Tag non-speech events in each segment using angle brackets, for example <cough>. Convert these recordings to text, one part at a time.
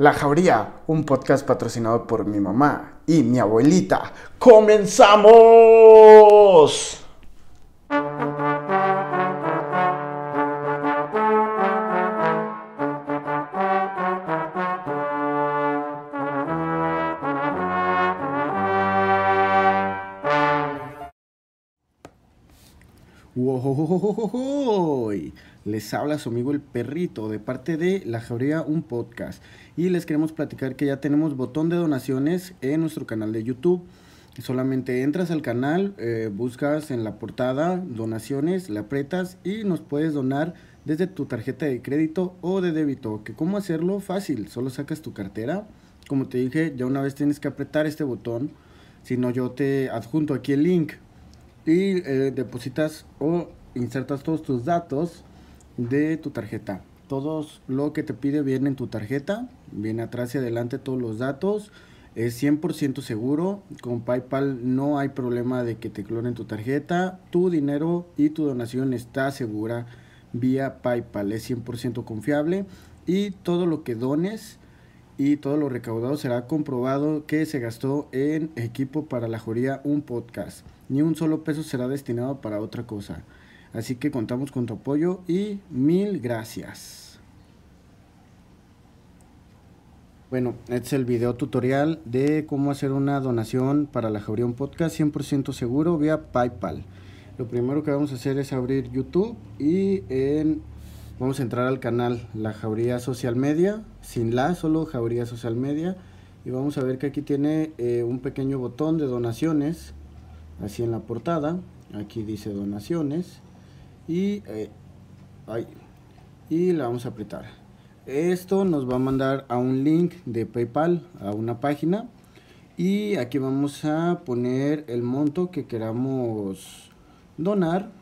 La Jauría, un podcast patrocinado por mi mamá y mi abuelita. ¡Comenzamos! Wow, les habla su amigo el perrito de parte de La Jauría, un podcast. Y les queremos platicar que ya tenemos botón de donaciones en nuestro canal de YouTube. Solamente entras al canal, eh, buscas en la portada donaciones, la apretas y nos puedes donar desde tu tarjeta de crédito o de débito. ¿Que ¿Cómo hacerlo? Fácil, solo sacas tu cartera. Como te dije, ya una vez tienes que apretar este botón. Si no, yo te adjunto aquí el link y eh, depositas o insertas todos tus datos de tu tarjeta. Todos lo que te pide viene en tu tarjeta, viene atrás y adelante todos los datos. Es 100% seguro. Con PayPal no hay problema de que te clonen tu tarjeta. Tu dinero y tu donación está segura vía PayPal. Es 100% confiable. Y todo lo que dones y todo lo recaudado será comprobado que se gastó en equipo para la joría un podcast. Ni un solo peso será destinado para otra cosa. Así que contamos con tu apoyo y mil gracias. Bueno, este es el video tutorial de cómo hacer una donación para la Jauría un Podcast 100% seguro vía PayPal. Lo primero que vamos a hacer es abrir YouTube y vamos a entrar al canal La Jauría Social Media, sin la, solo Jauría Social Media. Y vamos a ver que aquí tiene eh, un pequeño botón de donaciones, así en la portada. Aquí dice donaciones y, eh, y la vamos a apretar. Esto nos va a mandar a un link de PayPal, a una página. Y aquí vamos a poner el monto que queramos donar.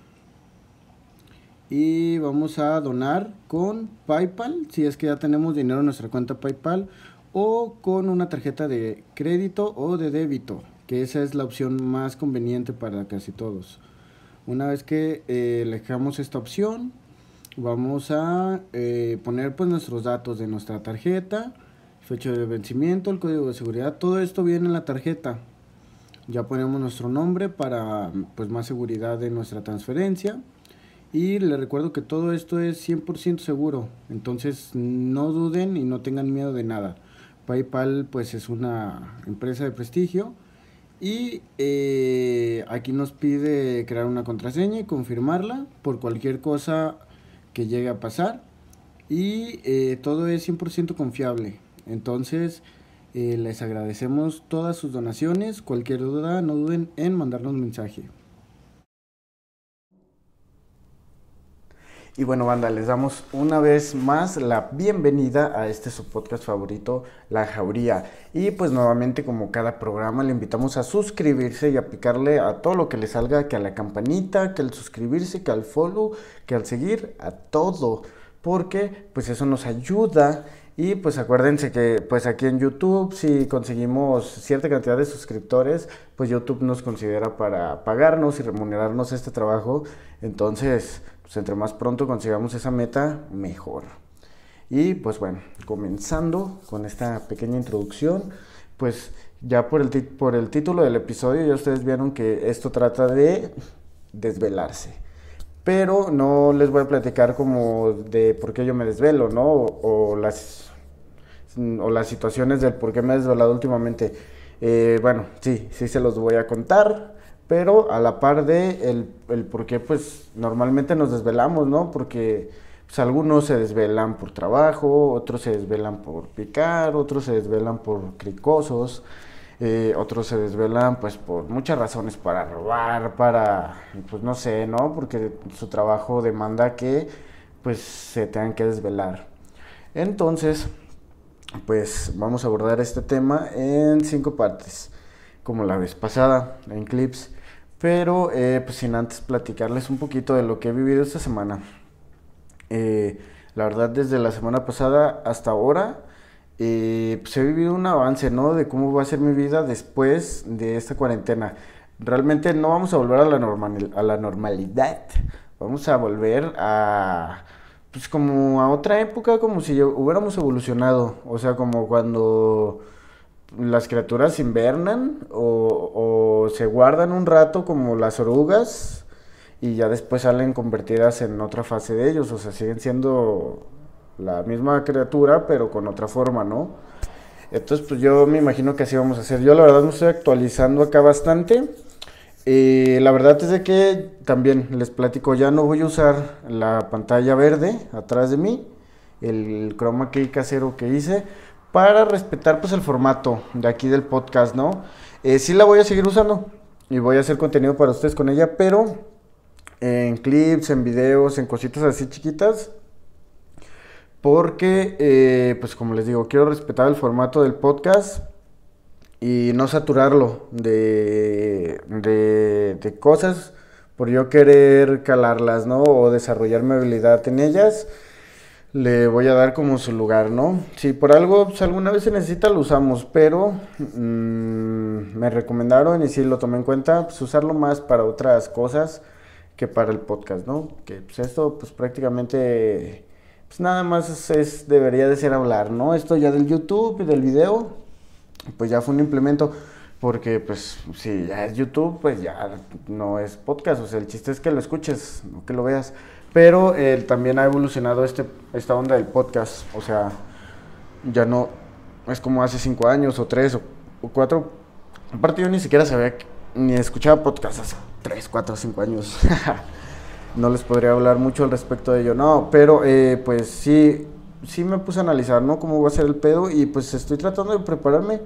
Y vamos a donar con PayPal, si es que ya tenemos dinero en nuestra cuenta PayPal. O con una tarjeta de crédito o de débito, que esa es la opción más conveniente para casi todos. Una vez que eh, elegamos esta opción, vamos a eh, poner pues nuestros datos de nuestra tarjeta, fecha de vencimiento, el código de seguridad, todo esto viene en la tarjeta. Ya ponemos nuestro nombre para pues más seguridad de nuestra transferencia. Y les recuerdo que todo esto es 100% seguro, entonces no duden y no tengan miedo de nada. PayPal pues es una empresa de prestigio y eh, aquí nos pide crear una contraseña y confirmarla por cualquier cosa que llegue a pasar. Y eh, todo es 100% confiable. Entonces, eh, les agradecemos todas sus donaciones. Cualquier duda, no duden en mandarnos un mensaje. Y bueno, banda, les damos una vez más la bienvenida a este su podcast favorito, La Jauría. Y pues nuevamente, como cada programa, le invitamos a suscribirse y a picarle a todo lo que le salga, que a la campanita, que al suscribirse, que al follow, que al seguir, a todo. Porque pues eso nos ayuda y pues acuérdense que pues aquí en YouTube si conseguimos cierta cantidad de suscriptores, pues YouTube nos considera para pagarnos y remunerarnos este trabajo. Entonces, pues entre más pronto consigamos esa meta, mejor. Y pues bueno, comenzando con esta pequeña introducción, pues ya por el, por el título del episodio ya ustedes vieron que esto trata de desvelarse. Pero no les voy a platicar como de por qué yo me desvelo, ¿no? O, las o las situaciones del por qué me he desvelado últimamente. Eh, bueno, sí, sí se los voy a contar, pero a la par de el, el por qué pues normalmente nos desvelamos, ¿no? Porque pues, algunos se desvelan por trabajo, otros se desvelan por picar, otros se desvelan por cricosos, eh, otros se desvelan pues por muchas razones, para robar, para, pues no sé, ¿no? Porque su trabajo demanda que pues se tengan que desvelar. Entonces, pues vamos a abordar este tema en cinco partes, como la vez pasada, en clips, pero eh, pues sin antes platicarles un poquito de lo que he vivido esta semana. Eh, la verdad, desde la semana pasada hasta ahora, eh, pues he vivido un avance, ¿no? De cómo va a ser mi vida después de esta cuarentena. Realmente no vamos a volver a la, normal, a la normalidad, vamos a volver a pues como a otra época, como si hubiéramos evolucionado, o sea, como cuando las criaturas invernan o, o se guardan un rato como las orugas y ya después salen convertidas en otra fase de ellos, o sea, siguen siendo la misma criatura, pero con otra forma, ¿no? Entonces, pues yo me imagino que así vamos a hacer. Yo la verdad me estoy actualizando acá bastante. Eh, la verdad es de que también les platico, ya no voy a usar la pantalla verde atrás de mí, el chroma key casero que hice, para respetar pues el formato de aquí del podcast, ¿no? Eh, sí la voy a seguir usando y voy a hacer contenido para ustedes con ella, pero en clips, en videos, en cositas así chiquitas, porque, eh, pues como les digo, quiero respetar el formato del podcast y no saturarlo de, de, cosas por yo querer calarlas, ¿no? O desarrollar mi habilidad en ellas, le voy a dar como su lugar, ¿no? Si por algo, pues, alguna vez se necesita, lo usamos, pero mm, me recomendaron y sí lo tomé en cuenta, pues usarlo más para otras cosas que para el podcast, ¿no? Que pues esto, pues prácticamente pues nada más es, debería de ser hablar, ¿no? Esto ya del YouTube y del video, pues ya fue un implemento, porque pues si ya es YouTube, pues ya no es podcast, o sea, el chiste es que lo escuches, no que lo veas, pero eh, también ha evolucionado este, esta onda del podcast, o sea, ya no es como hace cinco años o tres o, cuatro, aparte yo ni siquiera sabía, ni escuchaba podcast hace tres, cuatro, cinco años. <laughs> no les podría hablar mucho al respecto de ello, no, pero eh, pues sí, sí me puse a analizar, ¿no? Cómo va a ser el pedo y pues estoy tratando de prepararme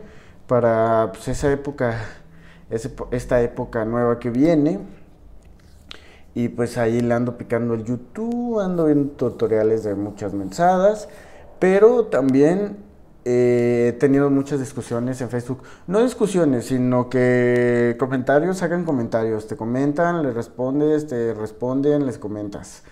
para pues, esa época, esta época nueva que viene. Y pues ahí le ando picando el YouTube, ando viendo tutoriales de muchas mensadas, pero también eh, he tenido muchas discusiones en Facebook. No discusiones, sino que comentarios, hagan comentarios. Te comentan, les respondes, te responden, les comentas.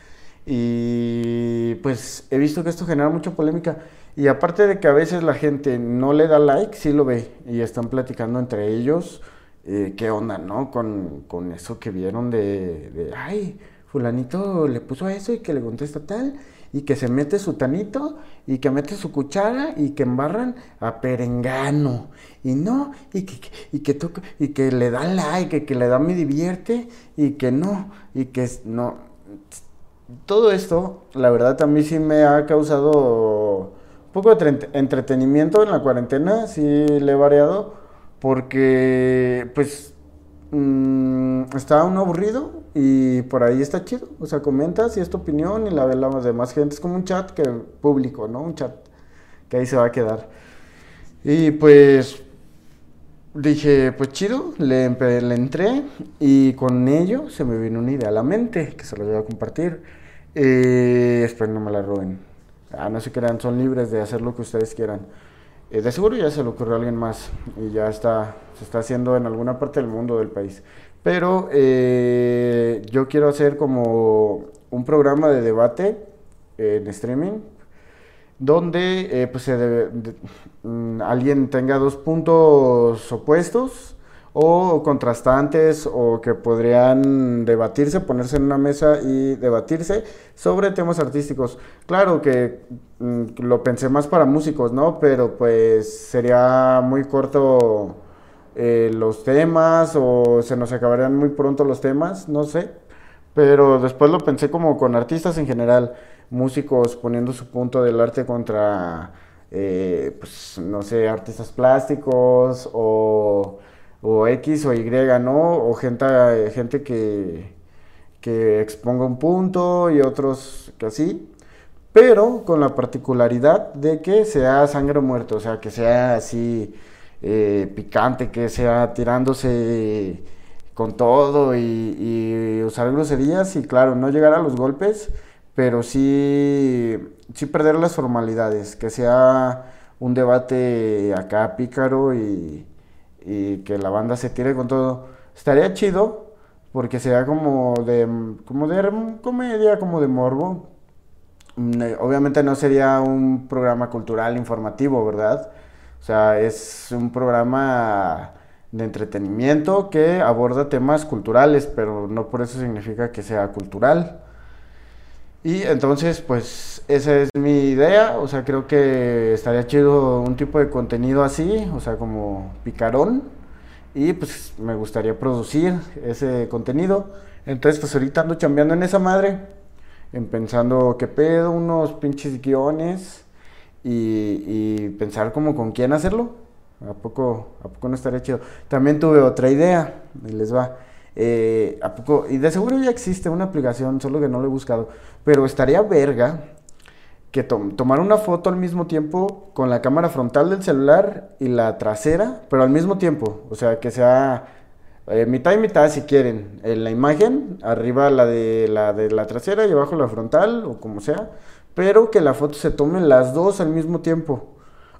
Y pues he visto que esto genera mucha polémica. Y aparte de que a veces la gente no le da like, sí lo ve. Y están platicando entre ellos eh, qué onda, ¿no? Con, con, eso que vieron de, de, ay, fulanito le puso eso y que le contesta tal y que se mete su tanito y que mete su cuchara y que embarran a perengano y no y que, y que toca y que le da like que le da me divierte y que no y que no todo esto la verdad a mí sí me ha causado un poco de entretenimiento en la cuarentena sí le he variado porque pues mmm, estaba uno aburrido y por ahí está chido. O sea, comentas y es tu opinión y la de las demás gente. Es como un chat que público, ¿no? Un chat que ahí se va a quedar. Y pues dije, pues chido, le, le entré y con ello se me vino una idea a la mente que se lo voy a compartir. Eh, espero no me la roben. Ah, no se crean, son libres de hacer lo que ustedes quieran. Eh, de seguro ya se le ocurrió a alguien más y ya está, se está haciendo en alguna parte del mundo del país. Pero eh, yo quiero hacer como un programa de debate en streaming donde eh, pues mm, alguien tenga dos puntos opuestos o contrastantes o que podrían debatirse, ponerse en una mesa y debatirse sobre temas artísticos. Claro que mm, lo pensé más para músicos, ¿no? Pero pues sería muy corto eh, los temas o se nos acabarían muy pronto los temas, no sé. Pero después lo pensé como con artistas en general, músicos poniendo su punto del arte contra, eh, pues, no sé, artistas plásticos o, o, X o Y, ¿no? O gente, gente que, que exponga un punto y otros que así. Pero con la particularidad de que sea sangre muerta, o sea, que sea así eh, picante, que sea tirándose con todo y, usar groserías y claro, no llegar a los golpes, pero sí, sí perder las formalidades, que sea un debate acá pícaro y, y que la banda se tire con todo. Estaría chido porque sea como de, como de comedia, como de morbo. Mm, eh, obviamente no sería un programa cultural informativo, ¿verdad? O sea, es un programa de entretenimiento que aborda temas culturales, pero no por eso significa que sea cultural. Y entonces, pues esa es mi idea, o sea, creo que estaría chido un tipo de contenido así, o sea, como picarón, y pues me gustaría producir ese contenido. Entonces, pues ahorita ando chambeando en esa madre, en pensando qué pedo, unos pinches guiones, y, pensar como con quién hacerlo. ¿A poco, ¿A poco no estaría chido? También tuve otra idea, y les va. Eh, ¿A poco? Y de seguro ya existe una aplicación, solo que no lo he buscado. Pero estaría verga que tomar una foto al mismo tiempo con la cámara frontal del celular y la trasera, pero al mismo tiempo. O sea, que sea eh, mitad y mitad si quieren. En la imagen, arriba la de la de la trasera y abajo la frontal, o como sea. Pero que la foto se tome las dos al mismo tiempo.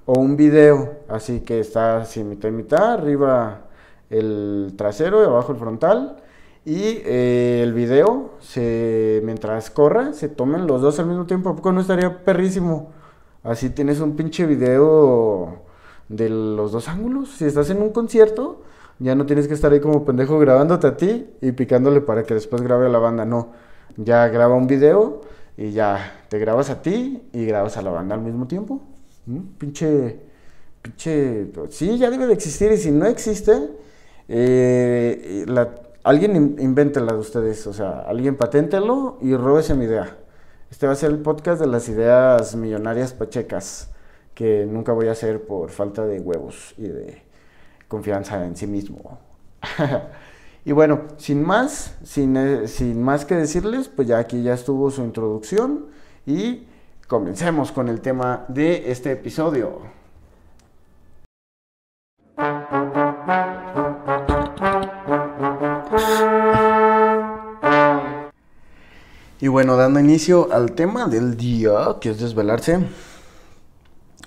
O un video, así que está así mitad y mitad, arriba el trasero y abajo el frontal. Y eh, el video, se, mientras corra, se tomen los dos al mismo tiempo. ¿A poco no estaría perrísimo? Así tienes un pinche video de los dos ángulos. Si estás en un concierto, ya no tienes que estar ahí como pendejo grabándote a ti y picándole para que después grabe a la banda. No, ya graba un video y ya te grabas a ti y grabas a la banda al mismo tiempo. ¿Mm? Pinche, pinche, sí, ya debe de existir y si no existe eh, alguien invéntela de ustedes, o sea, alguien paténtelo y róbese mi idea. Este va a ser el podcast de las ideas millonarias pachecas que nunca voy a hacer por falta de huevos y de confianza en sí mismo. <laughs> y bueno, sin más, sin, eh, sin más que decirles, pues ya aquí ya estuvo su introducción y comencemos con el tema de este episodio. Y bueno, dando inicio al tema del día, que es desvelarse,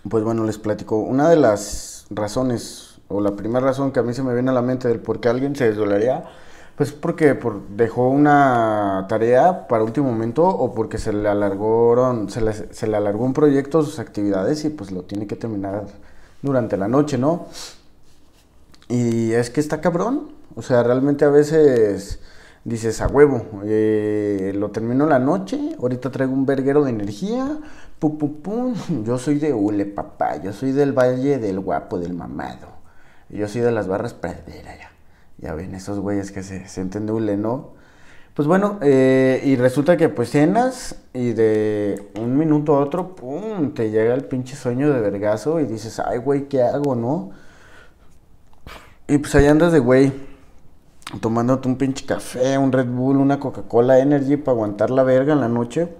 pues bueno, les platico. Una de las razones, o la primera razón que a mí se me viene a la mente del por qué alguien se desvelaría, pues porque por, dejó una tarea para último momento o porque se le alargaron, se le alargó un proyecto, sus actividades y pues lo tiene que terminar durante la noche, ¿no? Y es que está cabrón, o sea, realmente a veces dices a huevo, eh, lo termino la noche, ahorita traigo un verguero de energía, pum, pum, pum, yo soy de Ule, papá, yo soy del Valle del Guapo, del Mamado, yo soy de las barras praderas, ya, ya ven, esos güeyes que se sienten de Ule, ¿no? Pues bueno, eh, y resulta que pues cenas y de un minuto a otro, pum, te llega el pinche sueño de vergazo y dices, ay, güey, ¿qué hago, no? Y pues ahí andas de güey tomándote un pinche café, un Red Bull, una Coca-Cola Energy para aguantar la verga en la noche.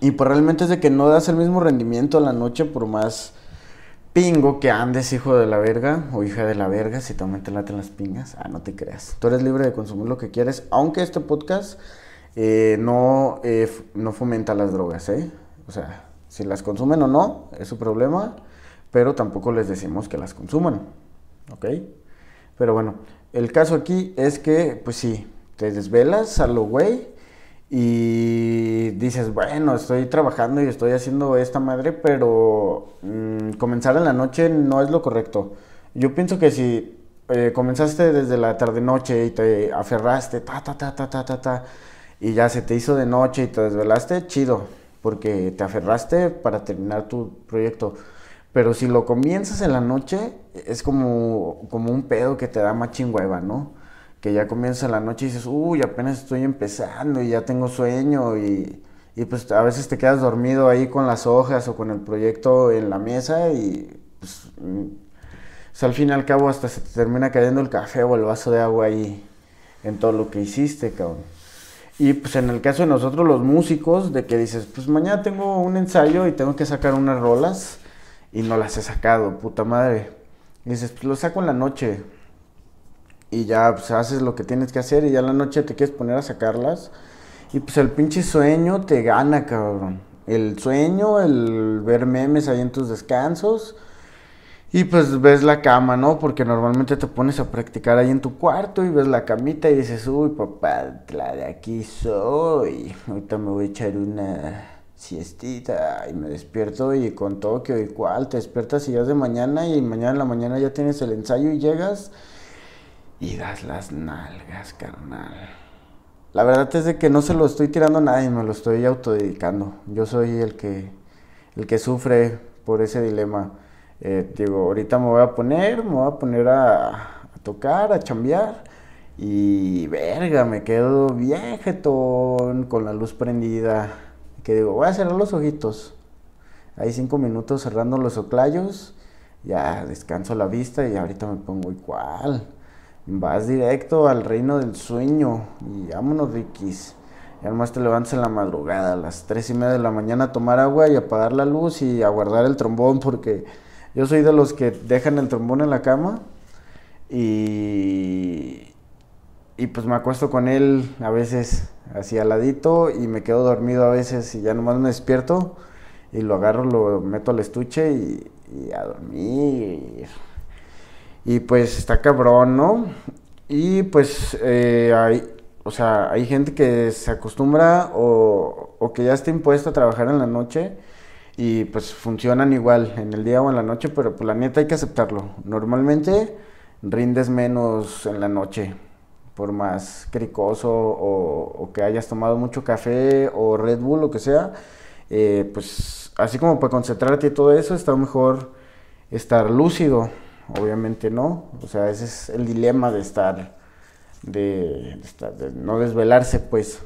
Y pues realmente es de que no das el mismo rendimiento a la noche por más pingo que andes, hijo de la verga o hija de la verga, si también te laten las pingas. Ah, no te creas. Tú eres libre de consumir lo que quieres, aunque este podcast eh, no, eh, no fomenta las drogas, ¿eh? O sea, si las consumen o no, es su problema, pero tampoco les decimos que las consuman, ¿ok? Pero bueno, el caso aquí es que, pues sí, te desvelas a lo güey y dices, bueno, estoy trabajando y estoy haciendo esta madre, pero mm, comenzar en la noche no es lo correcto. Yo pienso que si eh, comenzaste desde la tarde-noche y te aferraste, ta, ta, ta, ta, ta, ta, ta, y ya se te hizo de noche y te desvelaste, chido, porque te aferraste para terminar tu proyecto. Pero si lo comienzas en la noche, es como, como un pedo que te da más chingüeva, ¿no? Que ya comienzas en la noche y dices, uy, apenas estoy empezando y ya tengo sueño y, y pues a veces te quedas dormido ahí con las hojas o con el proyecto en la mesa y pues, mm, al fin y al cabo hasta se te termina cayendo el café o el vaso de agua ahí en todo lo que hiciste, cabrón. Y pues en el caso de nosotros los músicos, de que dices, pues mañana tengo un ensayo y tengo que sacar unas rolas y no las he sacado, puta madre. Y dices, pues lo saco en la noche. Y ya pues haces lo que tienes que hacer y ya en la noche te quieres poner a sacarlas. Y pues el pinche sueño te gana, cabrón. El sueño, el ver memes ahí en tus descansos. Y pues ves la cama, ¿no? Porque normalmente te pones a practicar ahí en tu cuarto y ves la camita y dices, uy, papá, la de aquí soy. Ahorita me voy a echar una siestita y me despierto y con Tokio y cual, te despiertas y ya es de mañana y mañana en la mañana ya tienes el ensayo y llegas y das las nalgas, carnal. la verdad es de que no se lo estoy tirando a nadie, me lo estoy autodedicando. Yo soy el que, el que sufre por ese dilema. Eh, digo, ahorita me voy a poner, me voy a poner a, tocar, a chambear. Y verga, me quedo bien jetón, con la luz prendida. Que digo, voy a cerrar los ojitos. Ahí cinco minutos cerrando los oclayos. Ya descanso la vista y ahorita me pongo igual. Vas directo al reino del sueño. Y vámonos, Rikis. Y además te levantas en la madrugada, a las tres y media de la mañana a tomar agua y apagar la luz y a guardar el trombón porque yo soy de los que dejan el trombón en la cama y, y pues me acuesto con él a veces así al ladito y me quedo dormido a veces y ya nomás me despierto y lo agarro, lo meto al estuche y, a dormir. Y pues está cabrón, ¿no? Y pues eh, hay, o sea, hay gente que se acostumbra o, o que ya está impuesto a trabajar en la noche y pues funcionan igual en el día o en la noche, pero pues la neta hay que aceptarlo. Normalmente rindes menos en la noche, por más cricoso o, que hayas tomado mucho café o Red Bull, lo que sea, eh, pues así como para concentrarte y todo eso, está mejor estar lúcido, obviamente no, o sea, ese es el dilema de estar, de estar, de no desvelarse, pues.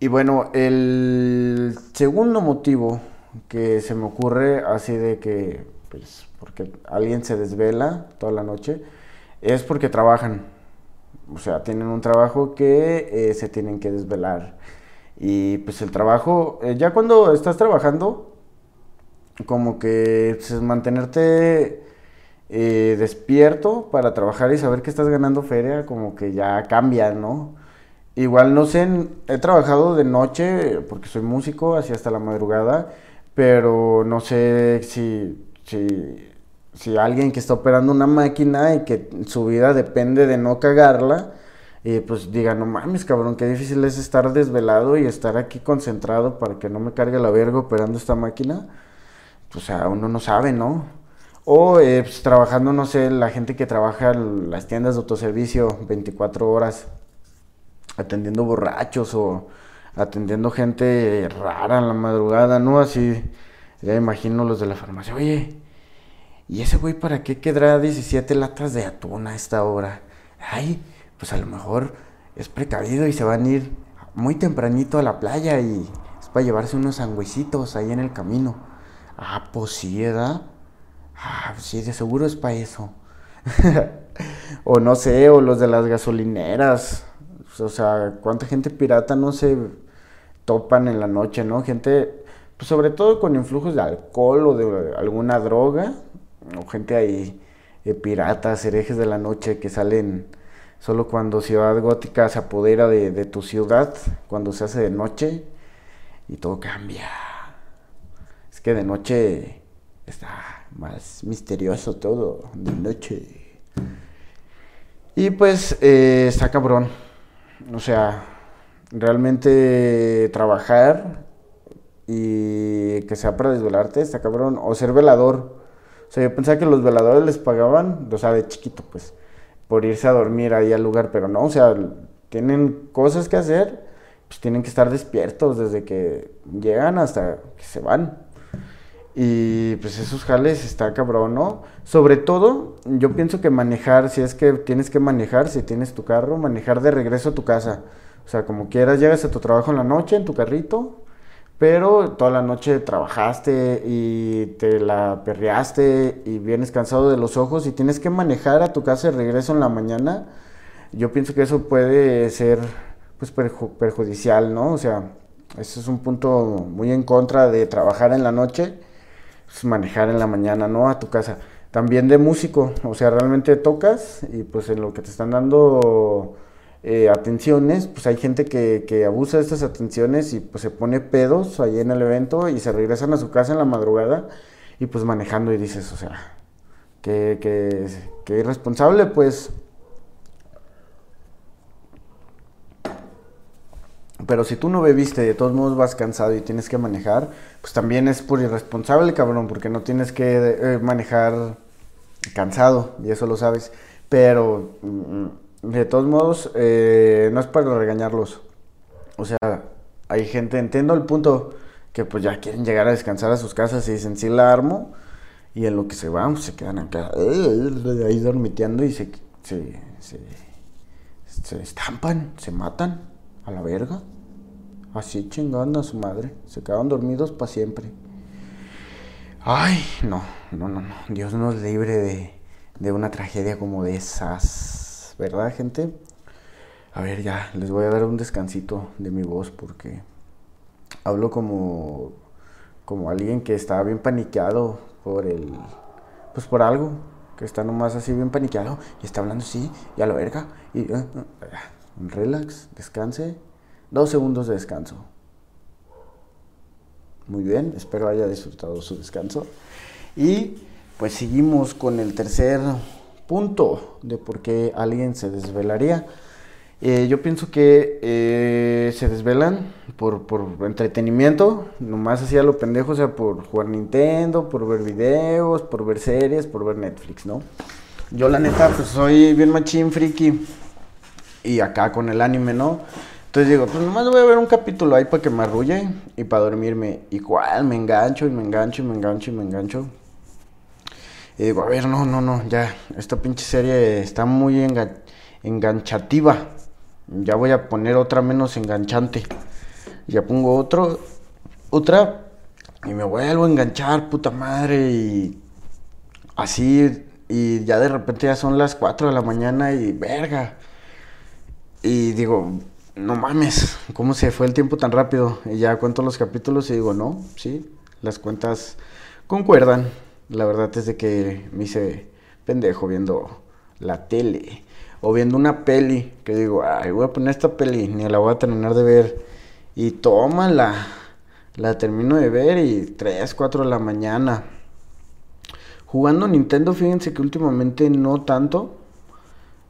Y bueno, el segundo motivo que se me ocurre así de que, pues, porque alguien se desvela toda la noche, es porque trabajan. O sea, tienen un trabajo que eh, se tienen que desvelar. Y pues el trabajo, eh, ya cuando estás trabajando, como que pues, mantenerte eh, despierto para trabajar y saber que estás ganando feria, como que ya cambia, ¿no? Igual no sé, he trabajado de noche porque soy músico, así hasta la madrugada, pero no sé si, si, si alguien que está operando una máquina y que su vida depende de no cagarla, y pues diga, no mames, cabrón, qué difícil es estar desvelado y estar aquí concentrado para que no me cargue la verga operando esta máquina. Pues a uno no sabe, ¿no? O eh, pues, trabajando, no sé, la gente que trabaja en las tiendas de autoservicio 24 horas atendiendo borrachos o atendiendo gente rara en la madrugada, ¿no? Así, ya imagino los de la farmacia, oye, ¿y ese güey para qué quedará 17 latas de atún a esta hora? Ay, pues a lo mejor es precavido y se van a ir muy tempranito a la playa y es para llevarse unos sangüecitos ahí en el camino. Ah, pues sí, ¿verdad? Ah, pues sí, de seguro es para eso. <laughs> o no sé, o los de las gasolineras o sea, cuánta gente pirata no se topan en la noche, ¿no? Gente, pues sobre todo con influjos de alcohol o de alguna droga, o gente ahí, eh, piratas, herejes de la noche que salen solo cuando Ciudad Gótica se apodera de, tu ciudad, cuando se hace de noche y todo cambia. Es que de noche está más misterioso todo, de noche. Y pues eh, está cabrón. O sea, realmente trabajar y que sea para desvelarte está cabrón. O ser velador. O sea, yo pensaba que los veladores les pagaban, o sea, de chiquito, pues, por irse a dormir ahí al lugar, pero no, o sea, tienen cosas que hacer, pues tienen que estar despiertos desde que llegan hasta que se van. Y pues esos jales está cabrón, ¿no? Sobre todo, yo pienso que manejar, si es que tienes que manejar, si tienes tu carro, manejar de regreso a tu casa. O sea, como quieras, llegas a tu trabajo en la noche en tu carrito, pero toda la noche trabajaste y te la perreaste y vienes cansado de los ojos y tienes que manejar a tu casa de regreso en la mañana. Yo pienso que eso puede ser pues perjudicial, ¿no? O sea, eso es un punto muy en contra de trabajar en la noche pues, manejar en la mañana, ¿no? A tu casa. También de músico, o sea, realmente tocas y pues en lo que te están dando eh, atenciones, pues hay gente que, que, abusa de estas atenciones y pues se pone pedos ahí en el evento y se regresan a su casa en la madrugada y pues manejando y dices, o sea, que, que, irresponsable, pues Pero si tú no bebiste, de todos modos vas cansado y tienes que manejar, pues también es por irresponsable, cabrón, porque no tienes que eh, manejar cansado, y eso lo sabes. Pero mm, de todos modos, eh, no es para regañarlos. O sea, hay gente, entiendo el punto, que pues ya quieren llegar a descansar a sus casas y dicen, sí la armo. Y en lo que se van, pues, se quedan acá, ahí dormiteando y se, se, se, se estampan, se matan a la verga. Así chingando a su madre. Se quedaron dormidos para siempre. Ay, no, no, no, no. Dios nos libre de, de una tragedia como de esas. ¿Verdad, gente? A ver, ya, les voy a dar un descansito de mi voz porque hablo como, como alguien que está bien paniqueado por el, pues por algo, que está nomás así bien paniqueado y está hablando así y a la verga y uh, uh, relax, descanse, dos segundos de descanso. Muy bien, espero haya disfrutado su descanso. Y pues seguimos con el tercer punto de por qué alguien se desvelaría. Eh, yo pienso que eh, se desvelan por, por, entretenimiento, nomás así a lo pendejo, o sea, por jugar Nintendo, por ver videos, por ver series, por ver Netflix, ¿no? Yo la neta, pues soy bien machín friki y acá con el anime, ¿no? Entonces digo, pues nomás voy a ver un capítulo ahí para que me arrulle y para dormirme. Igual me engancho y me engancho y me engancho y me engancho. Y digo, a ver, no, no, no, ya, esta pinche serie está muy enganchativa. Ya voy a poner otra menos enganchante. Ya pongo otro, otra y me vuelvo a enganchar, puta madre. Y así, y ya de repente ya son las 4 de la mañana y verga. Y digo, no mames, ¿cómo se fue el tiempo tan rápido? Y ya cuento los capítulos y digo, no, sí, las cuentas concuerdan. La verdad es de que me hice pendejo viendo la tele o viendo una peli, que digo, ay, voy a poner esta peli, ni la voy a terminar de ver. Y tómala, la termino de ver y 3, 4 de la mañana. Jugando Nintendo, fíjense que últimamente no tanto,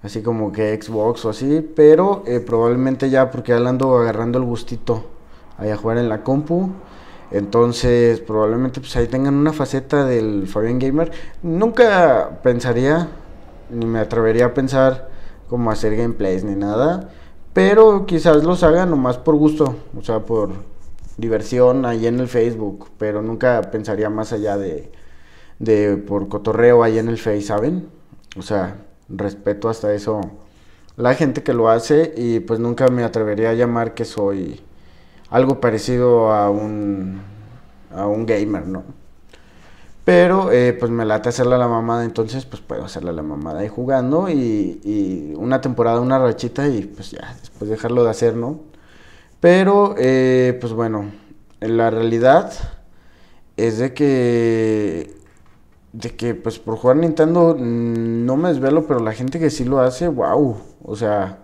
así como que Xbox o así, pero eh, probablemente ya porque ya ando agarrando el gustito ahí a jugar en la compu. Entonces, probablemente pues ahí tengan una faceta del Fabian Gamer. Nunca pensaría, ni me atrevería a pensar como hacer gameplays ni nada. Pero quizás los haga nomás por gusto, o sea, por diversión ahí en el Facebook. Pero nunca pensaría más allá de, de por cotorreo ahí en el Face, ¿saben? O sea, respeto hasta eso la gente que lo hace y pues nunca me atrevería a llamar que soy algo parecido a un, a un gamer, ¿no? Pero eh, pues me late hacerle a la mamada, entonces pues puedo hacerle a la mamada ahí jugando y, una temporada, una rachita y pues ya, después dejarlo de hacer, ¿no? Pero eh, pues bueno, la realidad es de que, de que pues por jugar Nintendo mm, no me desvelo, pero la gente que sí lo hace, wow, o sea,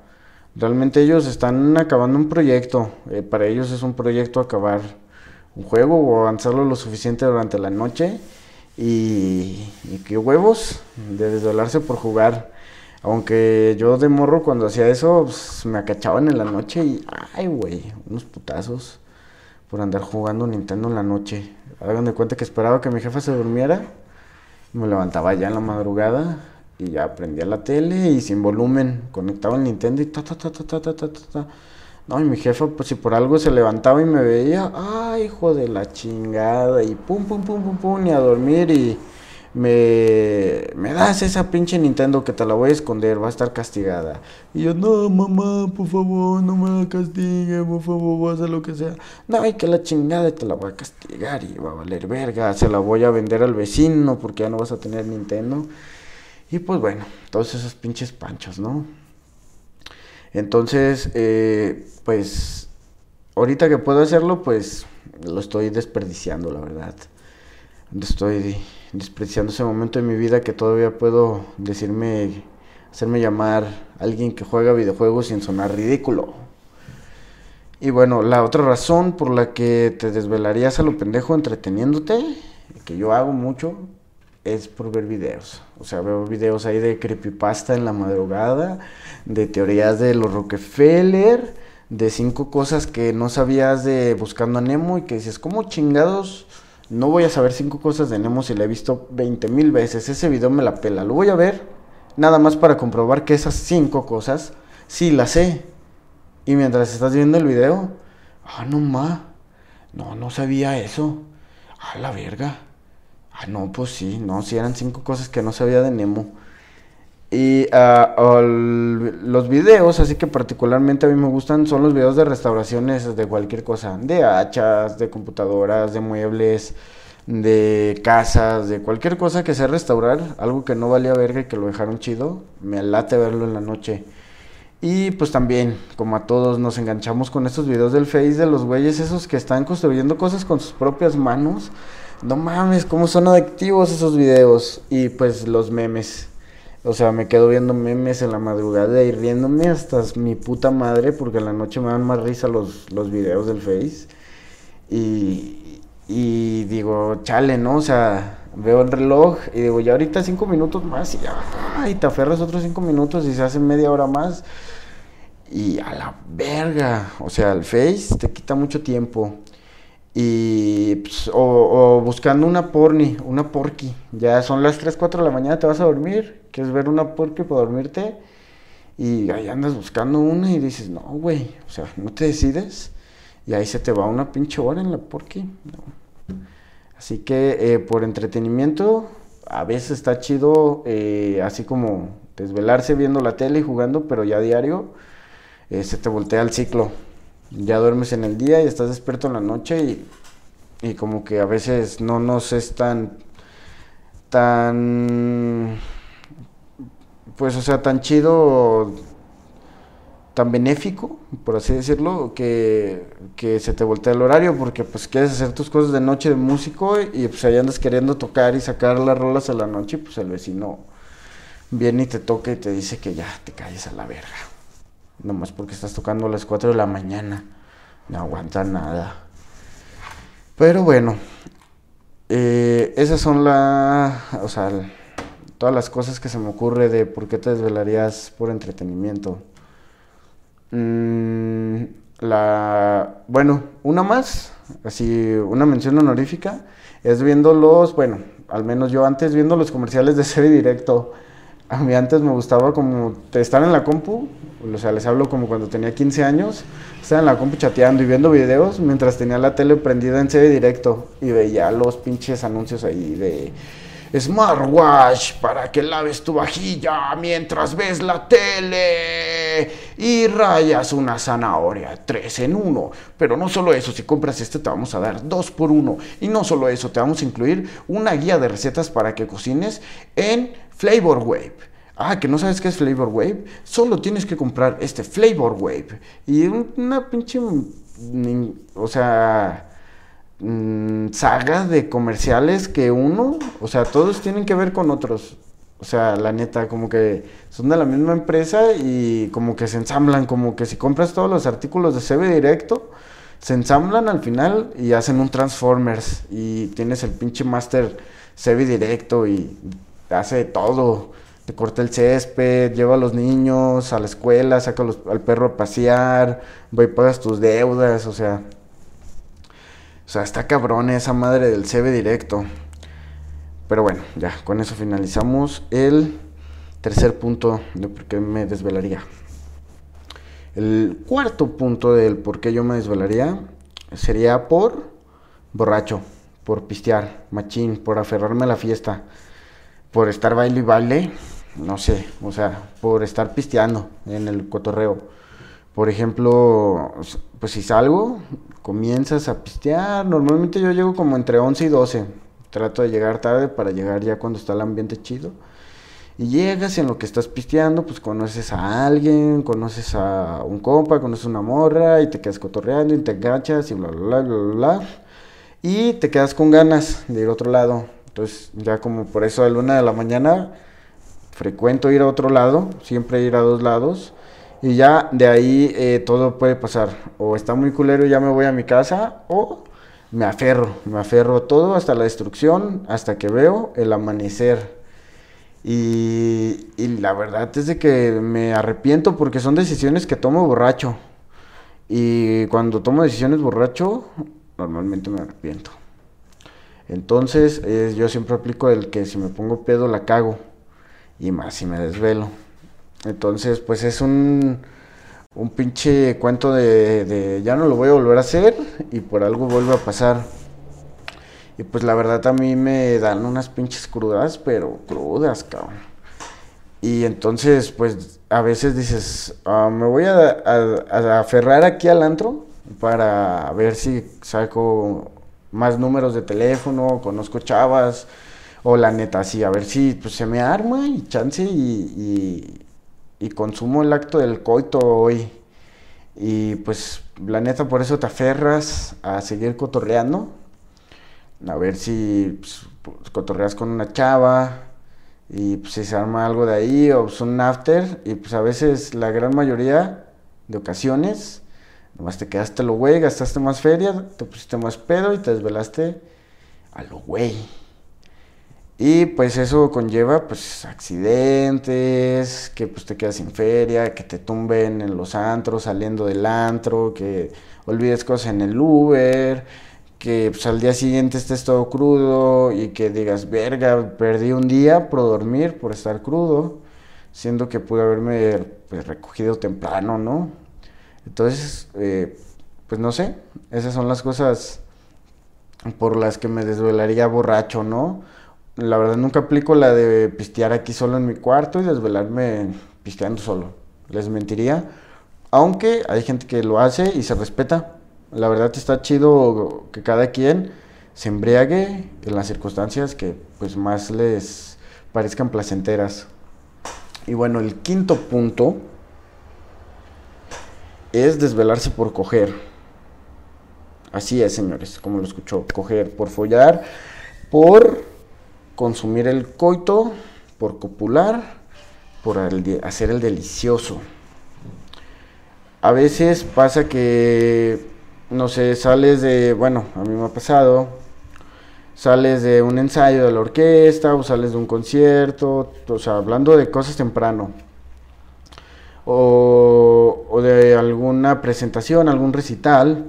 realmente ellos están acabando un proyecto, eh, para ellos es un proyecto acabar un juego o avanzarlo lo suficiente durante la noche y, qué huevos de desvelarse por jugar. Aunque yo de morro cuando hacía eso, pues, me acachaban en la noche y, ay, güey, unos putazos por andar jugando Nintendo en la noche. Hagan de cuenta que esperaba que mi jefa se durmiera, me levantaba ya en la madrugada y ya prendía la tele y sin volumen, conectaba el Nintendo y ta, ta, ta, ta, ta, ta, ta, ta. No, y mi jefa, pues si por algo se levantaba y me veía, ¡ay, hijo de la chingada! Y pum, pum, pum, pum, pum, y a dormir y me, me das esa pinche Nintendo que te la voy a esconder, va a estar castigada. Y yo, no, mamá, por favor, no me la castigue, por favor, voy a lo que sea. No, y que la chingada te la voy a castigar y va a valer verga, se la voy a vender al vecino porque ya no vas a tener Nintendo. Y pues bueno, todos esos pinches panchos, ¿no? Entonces, eh, pues, ahorita que puedo hacerlo, pues lo estoy desperdiciando, la verdad. Estoy desperdiciando ese momento de mi vida que todavía puedo decirme, hacerme llamar alguien que juega videojuegos sin sonar ridículo. Y bueno, la otra razón por la que te desvelarías a lo pendejo entreteniéndote, que yo hago mucho, es por ver videos. O sea, veo videos ahí de creepypasta en la madrugada, de teorías de los Rockefeller, de cinco cosas que no sabías de Buscando a Nemo y que dices, ¿cómo chingados? No voy a saber cinco cosas de Nemo si la he visto 20 mil veces. Ese video me la pela. Lo voy a ver, nada más para comprobar que esas cinco cosas sí las sé. Y mientras estás viendo el video, ah, no ma, no, no sabía eso. A la verga. Ah, no, pues sí, no, sí eran cinco cosas que no sabía de Nemo. Y ah, los videos, así que particularmente a mí me gustan, son los videos de restauraciones de cualquier cosa, de hachas, de computadoras, de muebles, de casas, de cualquier cosa que sea restaurar, algo que no valía verga y que lo dejaron chido, me late verlo en la noche. Y pues también, como a todos, nos enganchamos con estos videos del Face de los güeyes esos que están construyendo cosas con sus propias manos. No mames, cómo son adictivos esos videos. Y pues los memes. O sea, me quedo viendo memes en la madrugada y riéndome hasta mi puta madre porque en la noche me dan más risa los, los videos del Face. Y, y digo, chale, ¿no? O sea, veo el reloj y digo, ya ahorita cinco minutos más y ya, y te aferras otros cinco minutos y se hace media hora más. Y a la verga, o sea, el Face te quita mucho tiempo. Y pues, o, buscando una porni, una porky. Ya son las 3, 4 de la mañana, te vas a dormir. Quieres ver una porky para dormirte. Y ahí andas buscando una y dices, no, güey, o sea, no te decides. Y ahí se te va una pinche hora en la porky. Así que eh, por entretenimiento, a veces está chido, eh, así como desvelarse viendo la tele y jugando, pero ya diario eh, se te voltea el ciclo ya duermes en el día y estás despierto en la noche y, como que a veces no nos es tan, tan, pues o sea, tan chido, tan benéfico, por así decirlo, que, que se te voltea el horario porque pues quieres hacer tus cosas de noche de músico y, pues ahí andas queriendo tocar y sacar las rolas a la noche y pues el vecino viene y te toca y te dice que ya te calles a la verga nomás porque estás tocando a las 4 de la mañana. No aguanta nada. Pero bueno, eh, esas son las, o sea, todas las cosas que se me ocurre de por qué te desvelarías por entretenimiento. Mm, la, bueno, una más, así, una mención honorífica, es viendo los, bueno, al menos yo antes viendo los comerciales de <laughs> serie directo a mí antes me gustaba como estar en la compu, o sea, les hablo como cuando tenía 15 años, estar en la compu chateando y viendo videos mientras tenía la tele prendida en serie directo y veía los pinches anuncios ahí de smartwatch para que laves tu vajilla mientras ves la tele y rayas una zanahoria, tres en uno. Pero no solo eso, si compras este te vamos a dar dos por uno. Y no solo eso, te vamos a incluir una guía de recetas para que cocines en Flavor Wave. Ah, que no sabes qué es Flavor Wave. Solo tienes que comprar este Flavor Wave. Y una pinche. O sea. Mm, saga de comerciales que uno. O sea, todos tienen que ver con otros. O sea, la neta, como que son de la misma empresa y como que se ensamblan. Como que si compras todos los artículos de CB Directo, se ensamblan al final y hacen un Transformers. Y tienes el pinche Master CB Directo y hace todo. Te corta el césped, lleva a los niños a la escuela, saca al perro a pasear, voy y pagas tus deudas, o sea. O sea, está cabrón esa madre del CB directo. Pero bueno, ya, con eso finalizamos el tercer punto de por qué me desvelaría. El cuarto punto del por qué yo me desvelaría sería por borracho, por pistear, machín, por aferrarme a la fiesta por estar baile y baile, no sé, o sea, por estar pisteando en el cotorreo. Por ejemplo, pues si salgo, comienzas a pistear, normalmente yo llego como entre 11 y 12, trato de llegar tarde para llegar ya cuando está el ambiente chido. Y llegas en lo que estás pisteando, pues conoces a alguien, conoces a un compa, conoces a una morra y te quedas cotorreando y te enganchas y bla, bla, bla, bla, bla. Y te quedas con ganas de ir a otro lado entonces, ya como por eso a la una de la mañana, frecuento ir a otro lado, siempre ir a dos lados. Y ya de ahí eh, todo puede pasar. O está muy culero y ya me voy a mi casa, o me aferro, me aferro todo hasta la destrucción, hasta que veo el amanecer. Y, la verdad es de que me arrepiento porque son decisiones que tomo borracho. Y cuando tomo decisiones borracho, normalmente me arrepiento. Entonces, yo siempre aplico el que si me pongo pedo la cago. Y más si me desvelo. Entonces, pues es un, un pinche cuento de, de ya no lo voy a volver a hacer y por algo vuelve a pasar. Y pues la verdad a mí me dan unas pinches crudas, pero crudas, cabrón. Y entonces, pues a veces dices, ah, me voy a, a, aferrar aquí al antro para ver si saco más números de teléfono, conozco chavas, o la neta, sí, a ver si pues, se me arma y chance y, y, consumo el acto del coito hoy. Y pues la neta, por eso te aferras a seguir cotorreando. A ver si pues, cotorreas con una chava y pues, si se arma algo de ahí o pues, un after. Y pues a veces, la gran mayoría de ocasiones, nomás te quedaste lo güey, gastaste más feria, te pusiste más pedo y te desvelaste a lo güey. Y pues eso conlleva pues accidentes, que pues te quedas sin feria, que te tumben en los antros saliendo del antro, que olvides cosas en el Uber, que pues, al día siguiente estés todo crudo y que digas, verga, perdí un día por dormir, por estar crudo, siendo que pude haberme pues, recogido temprano, ¿no? Entonces, eh, pues no sé, esas son las cosas por las que me desvelaría borracho, ¿no? La verdad nunca aplico la de pistear aquí solo en mi cuarto y desvelarme pisteando solo. Les mentiría. Aunque hay gente que lo hace y se respeta. La verdad está chido que cada quien se embriague en las circunstancias que pues más les parezcan placenteras. Y bueno, el quinto punto es desvelarse por coger. Así es, señores, como lo escuchó, coger por follar, por consumir el coito, por copular, por hacer el delicioso. A veces pasa que, no sé, sales de, bueno, a mí me ha pasado, sales de un ensayo de la orquesta o sales de un concierto, o sea, hablando de cosas temprano, o, o de alguna presentación, algún recital,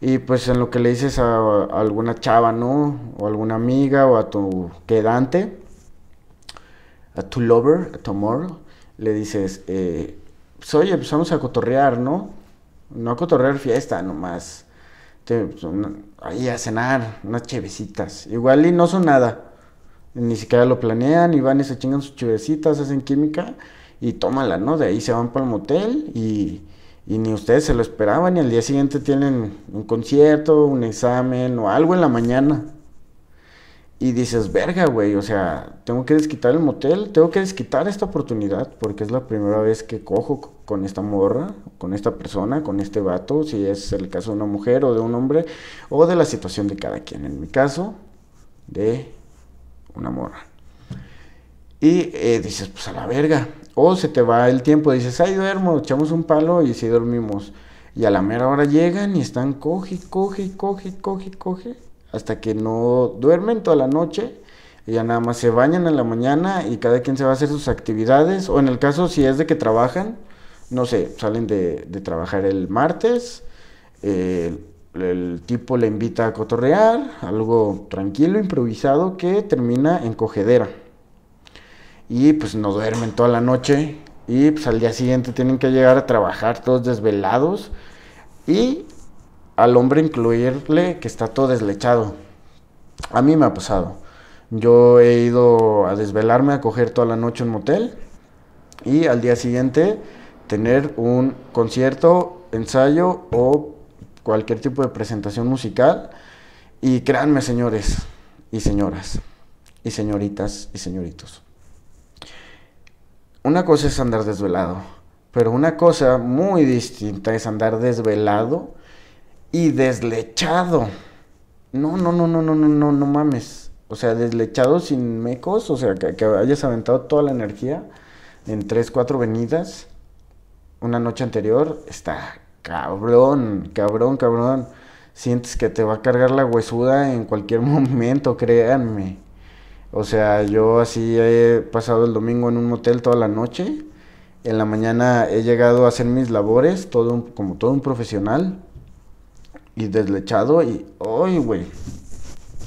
y pues en lo que le dices a, alguna chava, ¿no? O alguna amiga o a tu quedante, a tu lover, a tu amor, le dices, eh, pues oye, pues vamos a cotorrear, ¿no? No a cotorrear fiesta nomás. Pues, ahí a cenar, unas chevecitas. Igual y no son nada. Ni siquiera lo planean y van y se chingan sus chevecitas, hacen química y tómala, ¿no? De ahí se van para el motel y y ni ustedes se lo esperaban y al día siguiente tienen un concierto, un examen o algo en la mañana. Y dices, verga, güey, o sea, tengo que desquitar el motel, tengo que desquitar esta oportunidad porque es la primera vez que cojo con esta morra, con esta persona, con este vato, si es el caso de una mujer o de un hombre, o de la situación de cada quien. En mi caso, de una morra. Y eh, dices, pues a la verga. O se te va el tiempo, dices, ay, duermo, echamos un palo y si dormimos. Y a la mera hora llegan y están coge, coge, coge, coge, coge, hasta que no duermen toda la noche. Y ya nada más se bañan en la mañana y cada quien se va a hacer sus actividades. O en el caso, si es de que trabajan, no sé, salen de, trabajar el martes, el tipo le invita a cotorrear, algo tranquilo, improvisado, que termina en cogedera y pues no duermen toda la noche y pues al día siguiente tienen que llegar a trabajar todos desvelados y al hombre incluirle que está todo deslechado. A mí me ha pasado. Yo he ido a desvelarme, a coger toda la noche en motel y al día siguiente tener un concierto, ensayo o cualquier tipo de presentación musical. Y créanme, señores y señoras, y señoritas y señoritos una cosa es andar desvelado, pero una cosa muy distinta es andar desvelado y deslechado. No, no, no, no, no, no, no, no mames. O sea, deslechado sin mecos, o sea, que, hayas aventado toda la energía en tres, cuatro venidas una noche anterior, está cabrón, cabrón, cabrón. Sientes que te va a cargar la huesuda en cualquier <laughs> momento, créanme. O sea, yo así he pasado el domingo en un motel toda la noche. En la mañana he llegado a hacer mis labores, todo como todo un profesional. Y deslechado y... ¡Ay, güey!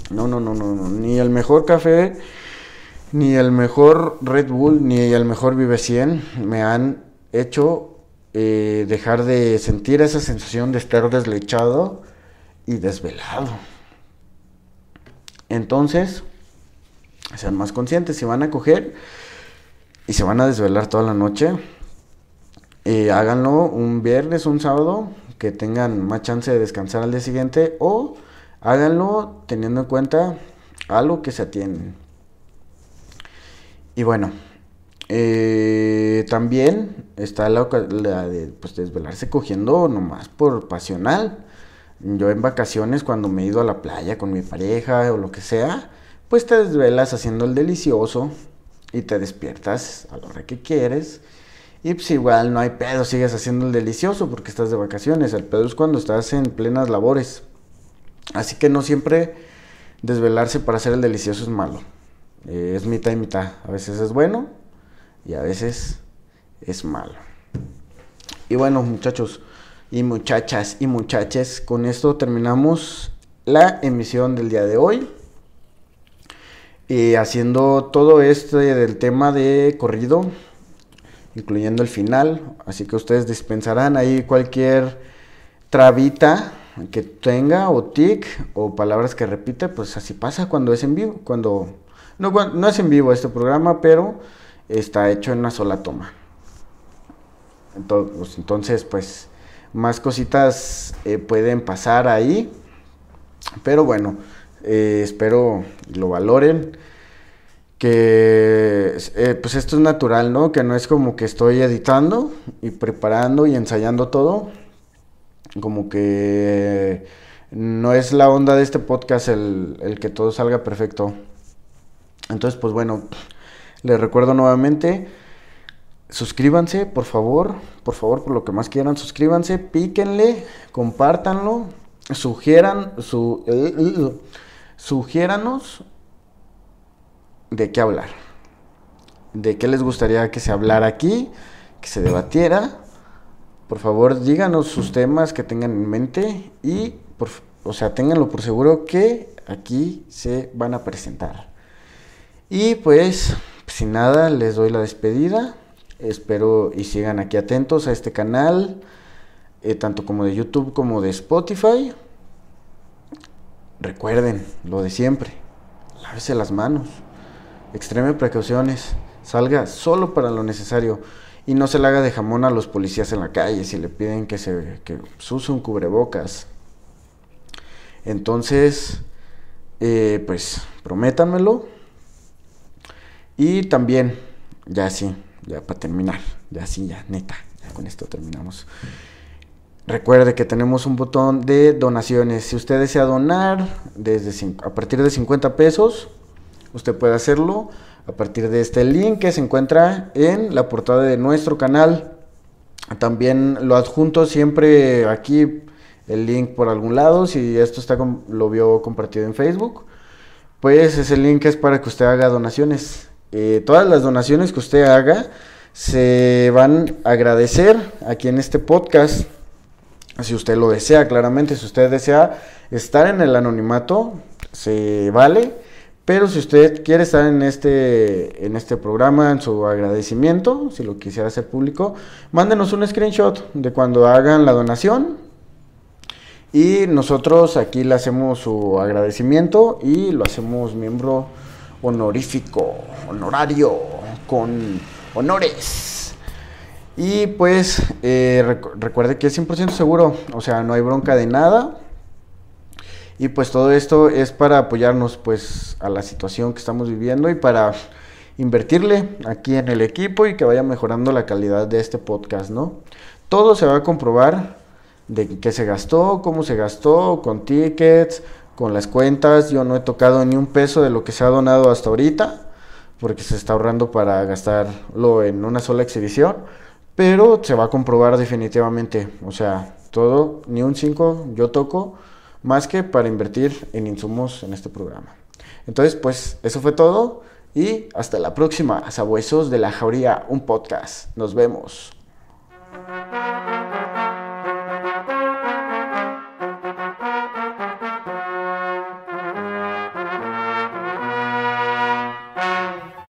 No, no, no, no, no. Ni el mejor café Ni el mejor Red Bull ni el mejor Vive 100 me han hecho eh, dejar de sentir esa sensación de estar deslechado y desvelado. Entonces, sean más conscientes, si van a coger y se van a desvelar toda la noche, eh, háganlo un viernes, un sábado, que tengan más chance de descansar al día siguiente o háganlo teniendo en cuenta algo que se atienden. Y bueno, eh, también está la, de pues, desvelarse cogiendo nomás por pasional. Yo en vacaciones cuando me he ido a la playa con mi pareja o lo que sea, pues te desvelas haciendo el delicioso y te despiertas a la hora que quieres. Y pues igual no hay pedo, sigues haciendo el delicioso porque estás de vacaciones. El pedo es cuando estás en plenas labores. Así que no siempre desvelarse para hacer el delicioso es malo. Eh, es mitad y mitad. A veces es bueno y a veces es malo. Y bueno, muchachos y muchachas y muchaches, con esto terminamos la emisión del día de hoy. Y haciendo todo este del tema de corrido, incluyendo el final. Así que ustedes dispensarán ahí cualquier trabita que tenga o tic o palabras que repite, pues así pasa cuando es en vivo, cuando no, no es en vivo este programa, pero está hecho en una sola toma. Entonces, entonces pues más cositas eh, pueden pasar ahí. Pero bueno, eh, espero lo valoren. Que eh, pues esto es natural, ¿no? Que no es como que estoy editando y preparando y ensayando todo. Como que no es la onda de este podcast el, el que todo salga perfecto. Entonces, pues bueno, les recuerdo nuevamente, suscríbanse, por favor, por favor, por lo que más quieran, suscríbanse, píquenle, compártanlo, sugieran, su, uh, sugiéranos de qué hablar, de qué les gustaría que se hablara aquí, que se debatiera. Por favor, díganos sus temas que tengan en mente y, por, o sea, ténganlo por seguro que aquí se van a presentar. Y pues, sin nada, les doy la despedida. Espero y sigan aquí atentos a este canal, eh, tanto como de YouTube como de Spotify. Recuerden lo de siempre, lávese las manos, extreme precauciones, salga solo para lo necesario y no se le haga de jamón a los policías en la calle si le piden que se, que use un cubrebocas. Entonces, eh, pues prométanmelo y también, ya sí, ya para terminar, ya sí, ya neta, ya con esto terminamos. Recuerde que tenemos un botón de donaciones. Si usted desea donar desde a partir de 50 pesos, usted puede hacerlo a partir de este link que se encuentra en la portada de nuestro canal. También lo adjunto siempre aquí el link por algún lado. Si esto está lo vio compartido en Facebook, pues ese link es para que usted haga donaciones. Eh, todas las donaciones que usted haga se van a agradecer aquí en este podcast. Si usted lo desea, claramente, si usted desea estar en el anonimato, se vale. Pero si usted quiere estar en este, en este programa, en su agradecimiento, si lo quisiera hacer público, mándenos un screenshot de cuando hagan la donación. Y nosotros aquí le hacemos su agradecimiento y lo hacemos miembro honorífico, honorario, con honores. Y pues eh, recuerde que es 100% seguro, o sea, no hay bronca de nada. Y pues todo esto es para apoyarnos pues a la situación que estamos viviendo y para invertirle aquí en el equipo y que vaya mejorando la calidad de este podcast, ¿no? Todo se va a comprobar de qué se gastó, cómo se gastó, con tickets, con las cuentas. Yo no he tocado ni un peso de lo que se ha donado hasta ahorita, porque se está ahorrando para gastarlo en una sola exhibición. Pero se va a comprobar definitivamente. O sea, todo, ni un 5 yo toco, más que para invertir en insumos en este programa. Entonces, pues eso fue todo. Y hasta la próxima, Sabuesos de la Jauría, un podcast. Nos vemos.